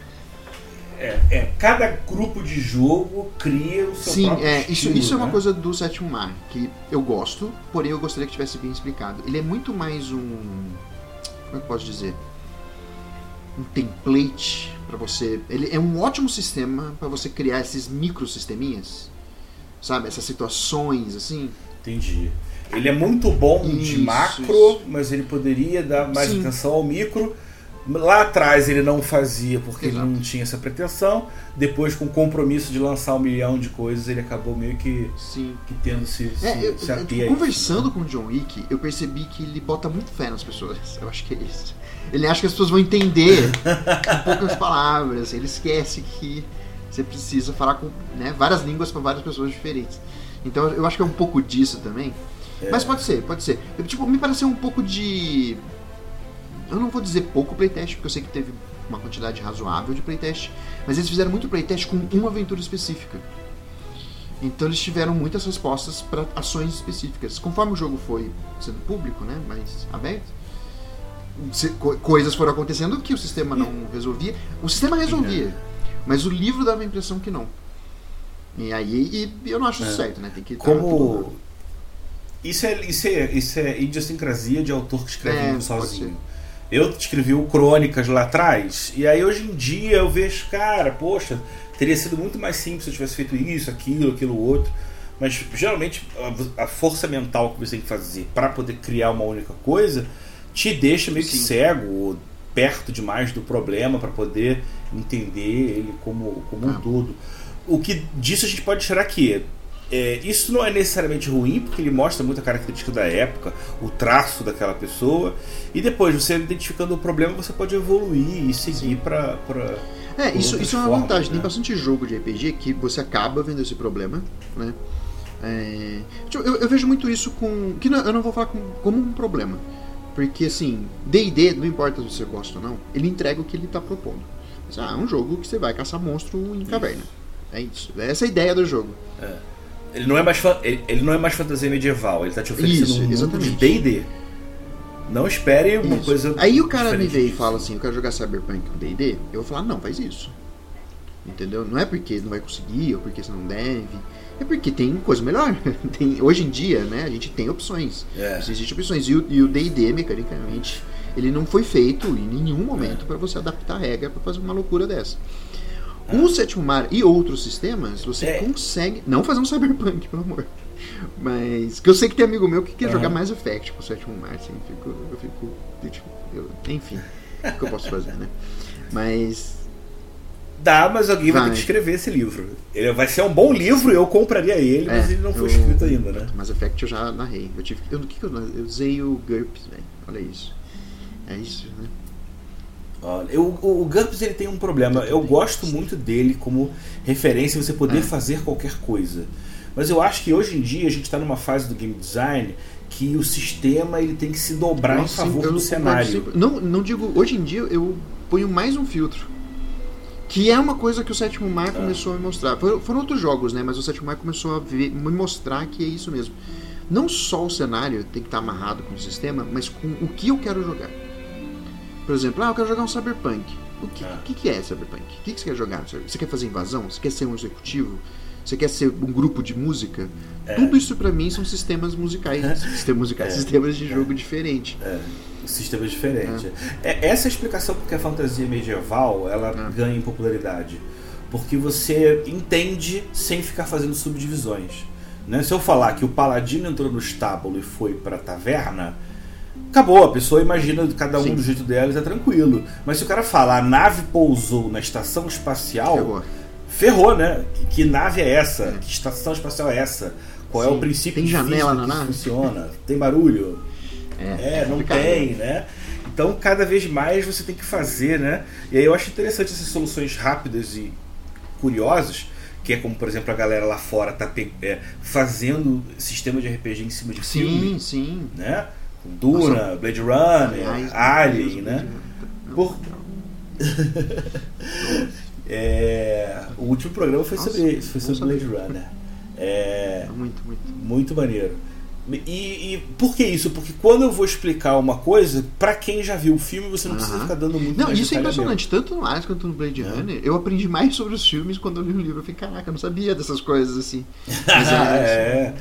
C: É, é, cada grupo de jogo cria o seu
D: Sim,
C: próprio
D: é, isso,
C: estilo,
D: isso é uma
C: né?
D: coisa do Sétimo Mar, que eu gosto, porém eu gostaria que tivesse bem explicado. Ele é muito mais um. Como é que eu posso dizer? Um template para você. Ele é um ótimo sistema para você criar esses microsisteminhas, sabe? Essas situações assim.
C: Entendi. Ele é muito bom de
D: Isso,
C: macro,
D: isso.
C: mas ele poderia dar mais
D: Sim.
C: atenção ao micro. Lá atrás ele não fazia porque ele
D: Exato.
C: não tinha essa pretensão. Depois, com o compromisso de lançar um milhão de coisas, ele acabou meio que,
D: Sim.
C: que tendo se, se,
D: É, eu,
C: se
D: eu, tipo,
C: a isso,
D: conversando com o John Wick, eu percebi que ele bota muito fé nas pessoas. Eu acho que é isso. Ele acha que as pessoas vão entender com poucas palavras. Ele esquece que você precisa falar com né, várias línguas para várias pessoas diferentes. Então eu acho que é um pouco disso também.
C: É.
D: Mas pode ser, pode ser. Eu, tipo, me pareceu um pouco de. Eu não vou dizer pouco playtest, porque eu sei que teve uma quantidade razoável de playtest, mas eles fizeram muito playtest com uma aventura específica. Então eles tiveram muitas respostas para ações específicas. Conforme o jogo foi sendo público, né, mais aberto, coisas foram acontecendo que o sistema não resolvia. O sistema resolvia, mas o livro dava a impressão que não. E aí e eu não acho isso
C: É.
D: certo, né? Tem que
C: Como. Isso é, isso, é, isso é idiosincrasia de autor que escreve
D: É,
C: sozinho. Eu escrevi o Crônicas lá atrás, e aí hoje em dia eu vejo, cara, poxa, teria sido muito mais simples se eu tivesse feito isso, aquilo, aquilo outro. Mas geralmente a, a força mental que você tem que fazer para poder criar uma única coisa te deixa meio que
D: Sim.
C: cego ou perto demais do problema para poder entender ele como, como um
D: Ah.
C: todo. O que disso a gente pode tirar que é, isso não é necessariamente ruim, porque ele mostra muita característica da época, o traço daquela pessoa, e depois, você identificando o problema, você pode evoluir e seguir para.
D: É, isso, isso é uma vantagem. Né? Tem bastante jogo de RPG que você acaba vendo esse problema, né? É, tipo, eu, eu, vejo muito isso com. que não, eu não vou falar com, como um problema. Porque assim, DD, não importa se você gosta ou não, ele entrega o que ele está propondo. Mas, ah, é um jogo que você vai caçar monstro em caverna. Isso. É isso. Essa é a ideia do jogo.
C: É. Ele não é mais ele, ele, não é mais fantasia medieval, ele tá te oferecendo Isso, um exatamente. mundo de D&D. Não espere uma isso. coisa
D: Aí o cara me vem e fala assim, eu quero jogar Cyberpunk com D&D, eu vou falar, não, faz isso. Entendeu? Não é porque não vai conseguir ou porque você não deve. É porque tem coisa melhor. tem, hoje em dia, né, a gente tem opções. É. Existem opções. E o D&D, mecanicamente, ele não foi feito em nenhum momento é. para você adaptar a regra para fazer uma loucura dessa. Com o sétimo mar e outros sistemas, você é. consegue. Não fazer um cyberpunk, pelo amor. Mas. Que eu sei que tem amigo meu que quer jogar mais Effect com o sétimo mar. Assim, eu fico. Eu fico tipo, eu, enfim. o que eu posso fazer, né? Mas.
C: Dá, mas alguém vai, vai ter que escrever esse livro. Ele vai ser um bom livro, eu compraria ele, é, mas ele não foi eu, escrito ainda, né?
D: Mas Effect eu já narrei. Eu tive. Eu, que, que eu, eu usei o GURPS, velho. Olha isso. É isso, né?
C: Eu, o, o GURPS ele tem um problema. Eu gosto muito dele como referência você poder é. fazer qualquer coisa. Mas eu acho que hoje em dia a gente está numa fase do game design que o sistema ele tem que se dobrar Nossa, em favor do cenário.
D: Não, não digo hoje em dia eu ponho mais um filtro que é uma coisa que o Sétimo Mar começou a me mostrar. Foram outros jogos, né? Mas o Sétimo Mar começou a ver, me mostrar que é isso mesmo. Não só o cenário tem que estar amarrado com o sistema, mas com o que eu quero jogar. Por exemplo, ah, eu quero jogar um Cyberpunk. O que, é. que, que é Cyberpunk? O que, que você quer jogar? Você quer fazer invasão? Você quer ser um executivo? Você quer ser um grupo de música? É. Tudo isso para mim são sistemas musicais. sistemas musicais, é. sistemas de jogo diferentes.
C: É. Sistemas diferentes. É. é. Essa é a explicação porque a fantasia medieval ela é. ganha em popularidade. Porque você entende sem ficar fazendo subdivisões. Né? Se eu falar que o paladino entrou no estábulo e foi para a taverna, acabou, a pessoa imagina cada um Sim. do jeito dela e tá tranquilo. Mas se o cara fala, a nave pousou na estação espacial, ferrou, ferrou né? Que, que, nave é essa? É. Que estação espacial é essa? Qual Sim. é o princípio
D: Tem janela na nave?
C: funciona? Tem barulho? É, é não tem, né? Então, cada vez mais você tem que fazer, né? E aí eu acho interessante essas soluções rápidas e curiosas, que é como, por exemplo, a galera lá fora tá é, fazendo sistema de RPG em cima de
D: sim,
C: filme.
D: Sim, sim.
C: Né? Duna, Nossa. Blade Runner, Aliás, Alien, né? Por... é, o último programa foi Nossa, sobre, foi sobre Blade Runner. É,
D: muito, muito.
C: Muito maneiro. E, e, por que isso? Porque quando eu vou explicar uma coisa, para quem já viu o filme, você não precisa ficar dando muito
D: Não, isso é impressionante. Tanto no Alice quanto no Blade é. Runner, eu aprendi mais sobre os filmes quando eu li o livro. Eu falei, caraca, eu não sabia dessas coisas assim.
C: Mas, é, é.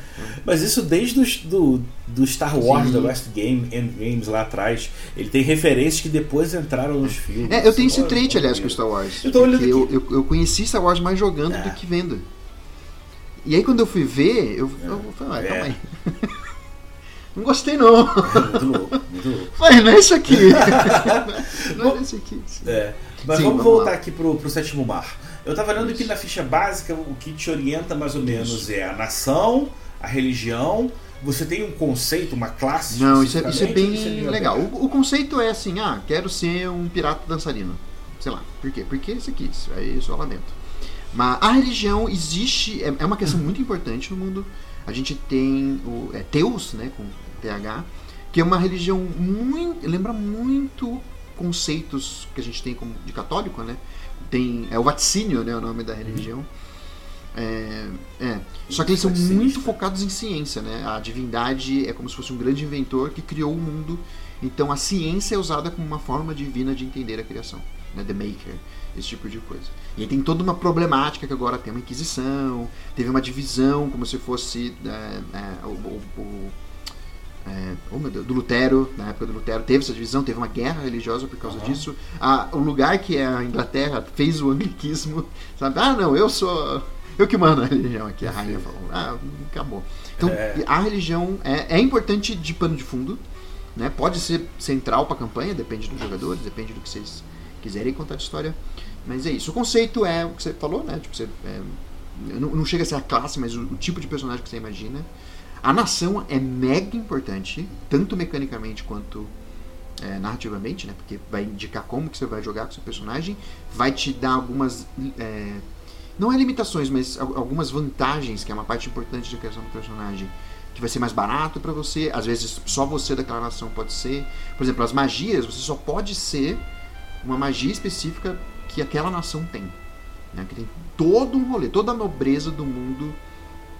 C: Mas isso desde os, do, do Star Wars, da West Game, Games lá atrás. Ele tem referências que depois entraram nos filmes.
D: É, eu tenho esse trait, aliás, com Star Wars. Eu, eu, eu, eu, conheci Star Wars mais jogando é. do que vendo. E aí quando eu fui ver, eu, eu falei, ah, calma aí. Não gostei não.
C: Muito louco, muito louco.
D: Falei, não é isso aqui. não é isso aqui.
C: É. Mas Sim, vamos, vamos, voltar lá. aqui pro, pro sétimo mar. Eu tava olhando aqui na ficha básica, o que te orienta mais ou menos isso. é a nação, a religião. Você tem um conceito, uma classe?
D: Não, isso é, isso é bem legal. O, o, conceito é assim, ah, quero ser um pirata dançarino. Sei lá, por quê? Porque isso aqui, isso aí é lamento. Mas a religião existe, é, é uma questão muito importante no mundo. A gente tem o é, Teus, né, com TH, que é uma religião muito, lembra muito conceitos que a gente tem como de católico, né? Tem é o vaticínio, né, o nome da religião. É, é. Só que eles são muito focados em ciência, né? A divindade é como se fosse um grande inventor que criou o mundo. Então a ciência é usada como uma forma divina de entender a criação, né? The Maker esse tipo de coisa. E aí tem toda uma problemática que agora tem uma Inquisição, teve uma divisão como se fosse é, é, o, o, o é, oh Deus, do Lutero, na época do Lutero, teve essa divisão, teve uma guerra religiosa por causa uhum. disso. Ah, o lugar que é a Inglaterra fez o anglicismo, sabe? Ah, não, eu sou. Eu que mando a religião aqui. A rainha falou, ah, acabou. Então, é. a religião é, é importante de pano de fundo, né? Pode ser central para a campanha, depende dos jogadores, depende do que vocês quiserem contar de história. Mas é isso. O conceito é o que você falou, né? Tipo, você é, não, não chega a ser a classe, mas o, o tipo de personagem que você imagina. A nação é mega importante, tanto mecanicamente quanto é, narrativamente, né? Porque vai indicar como que você vai jogar com seu personagem, vai te dar algumas é, não é limitações, mas algumas vantagens, que é uma parte importante da criação do personagem, que vai ser mais barato para você, às vezes só você daquela nação pode ser. Por exemplo, as magias, você só pode ser uma magia específica que aquela nação tem. Né? Que tem todo um rolê, toda a nobreza do mundo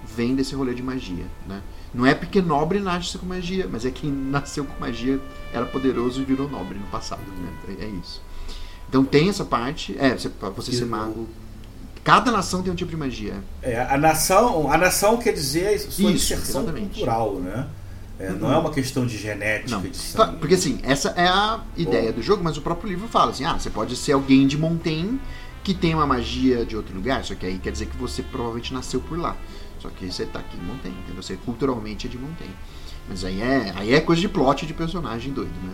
D: vem desse rolê de magia. Né? Não é porque nobre nasce com magia, mas é quem nasceu com magia era poderoso e virou nobre no passado. Né? É, é isso. Então tem essa parte. É, você, você ser mago Cada nação tem um tipo de magia.
C: É, a nação, a nação quer dizer sua Isso, inserção exatamente. cultural, né? É, uhum. Não é uma questão de genética, não. de sangue.
D: Porque assim, essa é a ideia Bom. do jogo, mas o próprio livro fala assim: ah, você pode ser alguém de Montaigne que tem uma magia de outro lugar, só que aí quer dizer que você provavelmente nasceu por lá. Só que você tá aqui em Montaigne, entendeu? Você culturalmente é de Montaigne. Mas aí é, aí é coisa de plot de personagem doido, né?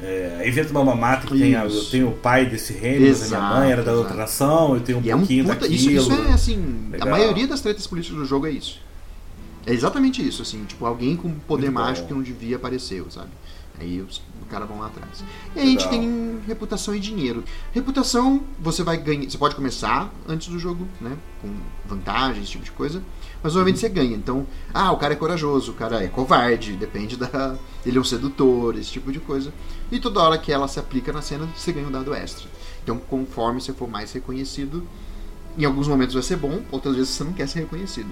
C: É, inventa uma mamata que tem a, eu tenho o pai desse reino, exato, a minha mãe era da outra nação, eu tenho um e pouquinho é um puta, daquilo.
D: Isso, isso é assim, Legal. a maioria das tretas políticas do jogo é isso. É exatamente isso, assim, tipo, alguém com poder Muito mágico bom. que não devia aparecer, sabe? Aí os, o cara vão lá atrás. E aí a gente tem reputação e dinheiro. Reputação, você vai ganhar. Você pode começar antes do jogo, né? Com vantagens, esse tipo de coisa. Mas normalmente uhum. você ganha. Então, ah, o cara é corajoso, o cara é covarde, depende da. Ele é um sedutor, esse tipo de coisa. E toda hora que ela se aplica na cena, você ganha um dado extra. Então, conforme você for mais reconhecido, em alguns momentos vai ser bom, outras vezes você não quer ser reconhecido.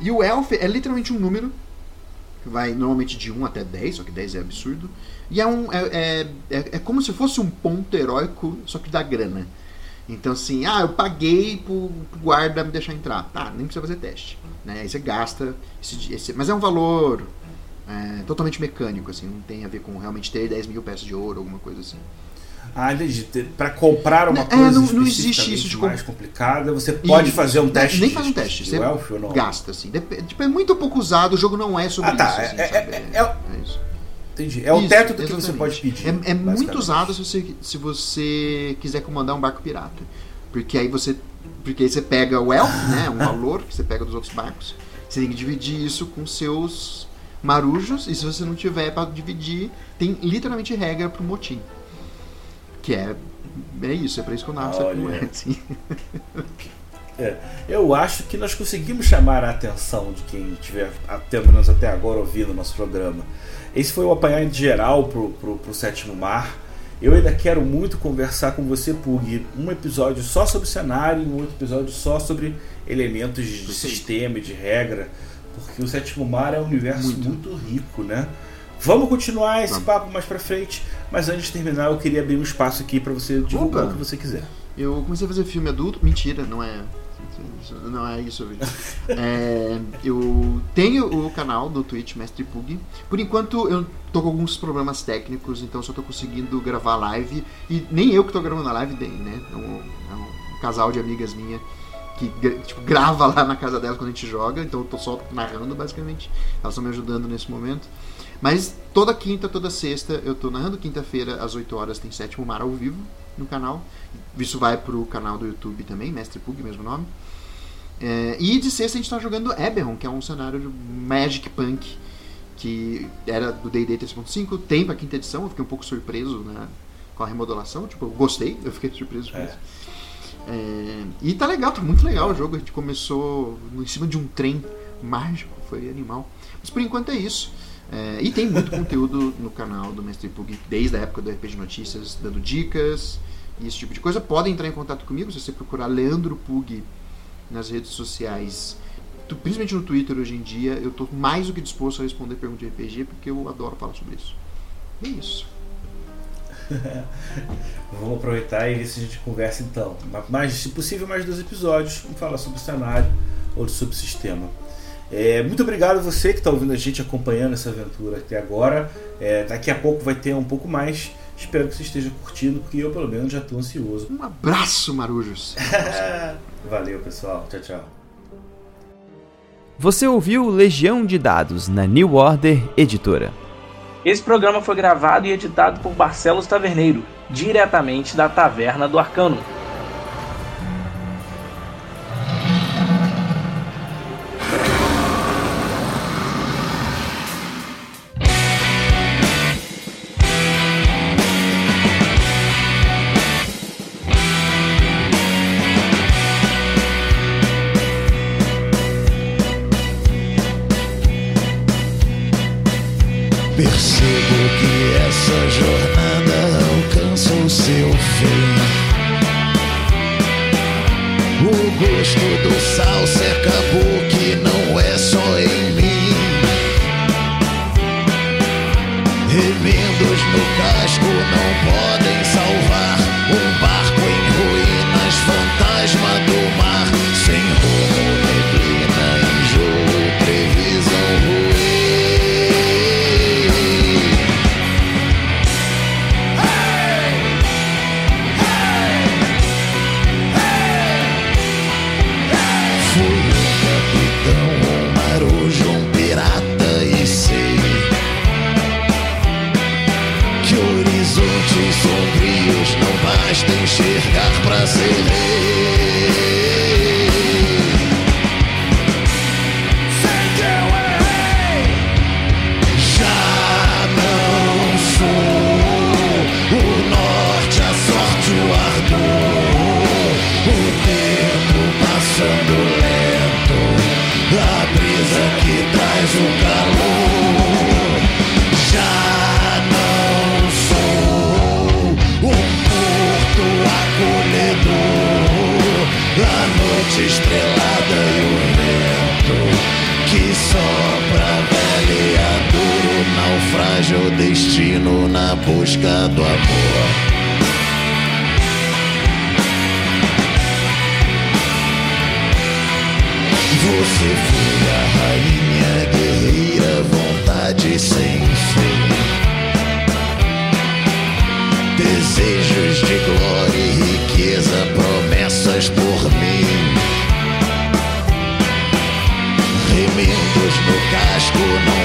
D: E o Elf é literalmente um número que vai normalmente de 1 até 10, só que 10 é absurdo. E é, um, é, é, é, é como se fosse um ponto heróico, só que da grana. Então, assim, ah, eu paguei pro, pro guarda me deixar entrar. Tá, nem precisa fazer teste. Né? Aí você gasta. Esse, esse, mas é um valor é, totalmente mecânico, assim, não tem a ver com realmente ter 10 mil peças de ouro, alguma coisa assim.
C: Ah, entendi. Para comprar uma é, coisa não, não existe isso de mais complicada, você pode fazer um teste.
D: Nem faz um teste, de, de você gasta assim. Tipo, é muito pouco usado, o jogo não é sobre ah, tá. isso. Assim, é, é, é, é, isso.
C: Entendi. É o isso, teto do que você pode pedir.
D: É, é muito usado se você, se você quiser comandar um barco pirata. Porque aí você. Porque aí você pega o elf, né? Um valor que você pega dos outros barcos. Você tem que dividir isso com seus marujos. E se você não tiver para dividir, tem literalmente regra pro motim. Que é. É isso, é pra isso que eu narro essa assim.
C: É, eu acho que nós conseguimos chamar a atenção de quem estiver, até menos até agora, ouvindo o nosso programa. Esse foi o apanhado geral pro, pro, pro Sétimo Mar. Eu ainda quero muito conversar com você, Pug. Um episódio só sobre cenário e um outro episódio só sobre elementos de sistema e de regra. Porque o Sétimo Mar é um universo muito, muito rico, né? Vamos continuar esse Vamos. papo mais pra frente, mas antes de terminar, eu queria abrir um espaço aqui para você divulgar Opa. o que você quiser.
D: Eu comecei a fazer filme adulto, mentira, não é não é isso, é, eu tenho o canal do Twitch Mestre Pug. Por enquanto eu tô com alguns problemas técnicos, então só tô conseguindo gravar live. E nem eu que tô gravando a live, né? É um, é um casal de amigas minha que tipo, grava lá na casa delas quando a gente joga, então eu tô só narrando basicamente. Elas estão me ajudando nesse momento. Mas toda quinta, toda sexta, eu tô narrando quinta-feira às 8 horas, tem sétimo mar ao vivo no canal. Isso vai pro canal do YouTube também, Mestre Pug, mesmo nome. É, e de sexta a gente tá jogando Eberron, que é um cenário de Magic Punk, que era do D&D 3.5, tem pra quinta edição, eu fiquei um pouco surpreso né, com a remodelação, tipo, eu gostei, eu fiquei surpreso com é. isso. É, e tá legal, tá muito legal o jogo, a gente começou em cima de um trem mágico, foi animal. Mas por enquanto é isso. É, e tem muito conteúdo no canal do Mestre Pug desde a época do RPG Notícias, dando dicas e esse tipo de coisa. Podem entrar em contato comigo se você procurar Leandro Pug nas redes sociais, principalmente no Twitter hoje em dia. Eu estou mais do que disposto a responder perguntas de RPG porque eu adoro falar sobre isso. É isso.
C: Vamos aproveitar e ver se a gente conversa então. Mas, se possível, mais dois episódios. Vamos falar sobre o cenário ou do subsistema. É, muito obrigado a você que está ouvindo a gente acompanhando essa aventura até agora. É, daqui a pouco vai ter um pouco mais. Espero que você esteja curtindo, porque eu pelo menos já estou ansioso.
D: Um abraço, Marujos.
C: Valeu, pessoal. Tchau, tchau.
A: Você ouviu Legião de Dados na New Order Editora.
E: Esse programa foi gravado e editado por Barcelos Taverneiro, diretamente da Taverna do Arcano.
F: Casco